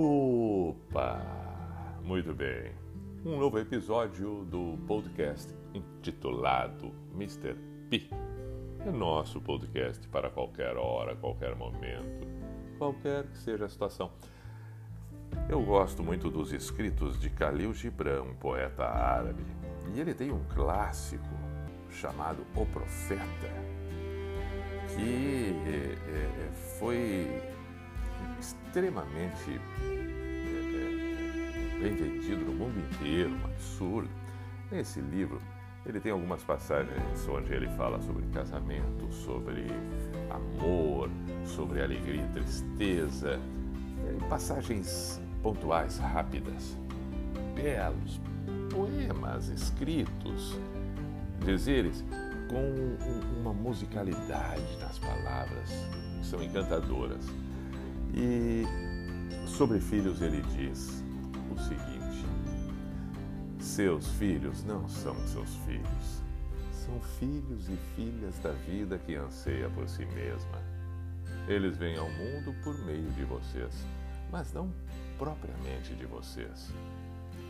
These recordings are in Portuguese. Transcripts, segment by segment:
Opa! Muito bem. Um novo episódio do podcast intitulado Mr. P. É nosso podcast para qualquer hora, qualquer momento, qualquer que seja a situação. Eu gosto muito dos escritos de Khalil Gibran, um poeta árabe, e ele tem um clássico chamado O Profeta, que é, é, foi extremamente é, bem vendido no mundo inteiro, um absurdo. Nesse livro, ele tem algumas passagens onde ele fala sobre casamento, sobre amor, sobre alegria e tristeza, passagens pontuais, rápidas, belos, poemas escritos, dizeres com uma musicalidade nas palavras que são encantadoras. E sobre filhos ele diz o seguinte: Seus filhos não são seus filhos, são filhos e filhas da vida que anseia por si mesma. Eles vêm ao mundo por meio de vocês, mas não propriamente de vocês.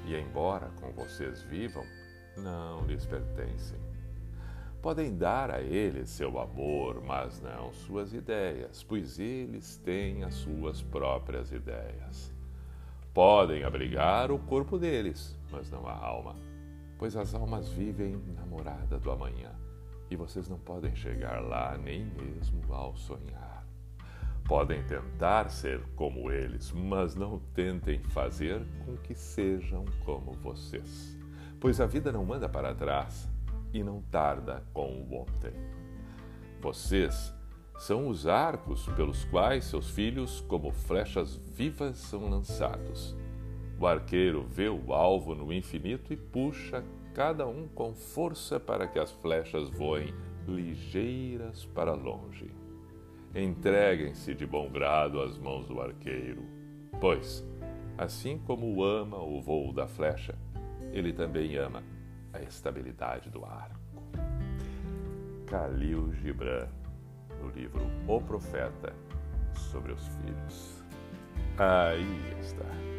E embora com vocês vivam, não lhes pertencem. Podem dar a eles seu amor, mas não suas ideias, pois eles têm as suas próprias ideias. Podem abrigar o corpo deles, mas não a alma, pois as almas vivem na morada do amanhã e vocês não podem chegar lá nem mesmo ao sonhar. Podem tentar ser como eles, mas não tentem fazer com que sejam como vocês, pois a vida não manda para trás e não tarda com o ontem. Vocês são os arcos pelos quais seus filhos, como flechas vivas, são lançados. O arqueiro vê o alvo no infinito e puxa cada um com força para que as flechas voem ligeiras para longe. Entreguem-se de bom grado às mãos do arqueiro, pois, assim como ama o voo da flecha, ele também ama a estabilidade do arco. Khalil Gibran, no livro O Profeta, sobre os filhos. Aí está.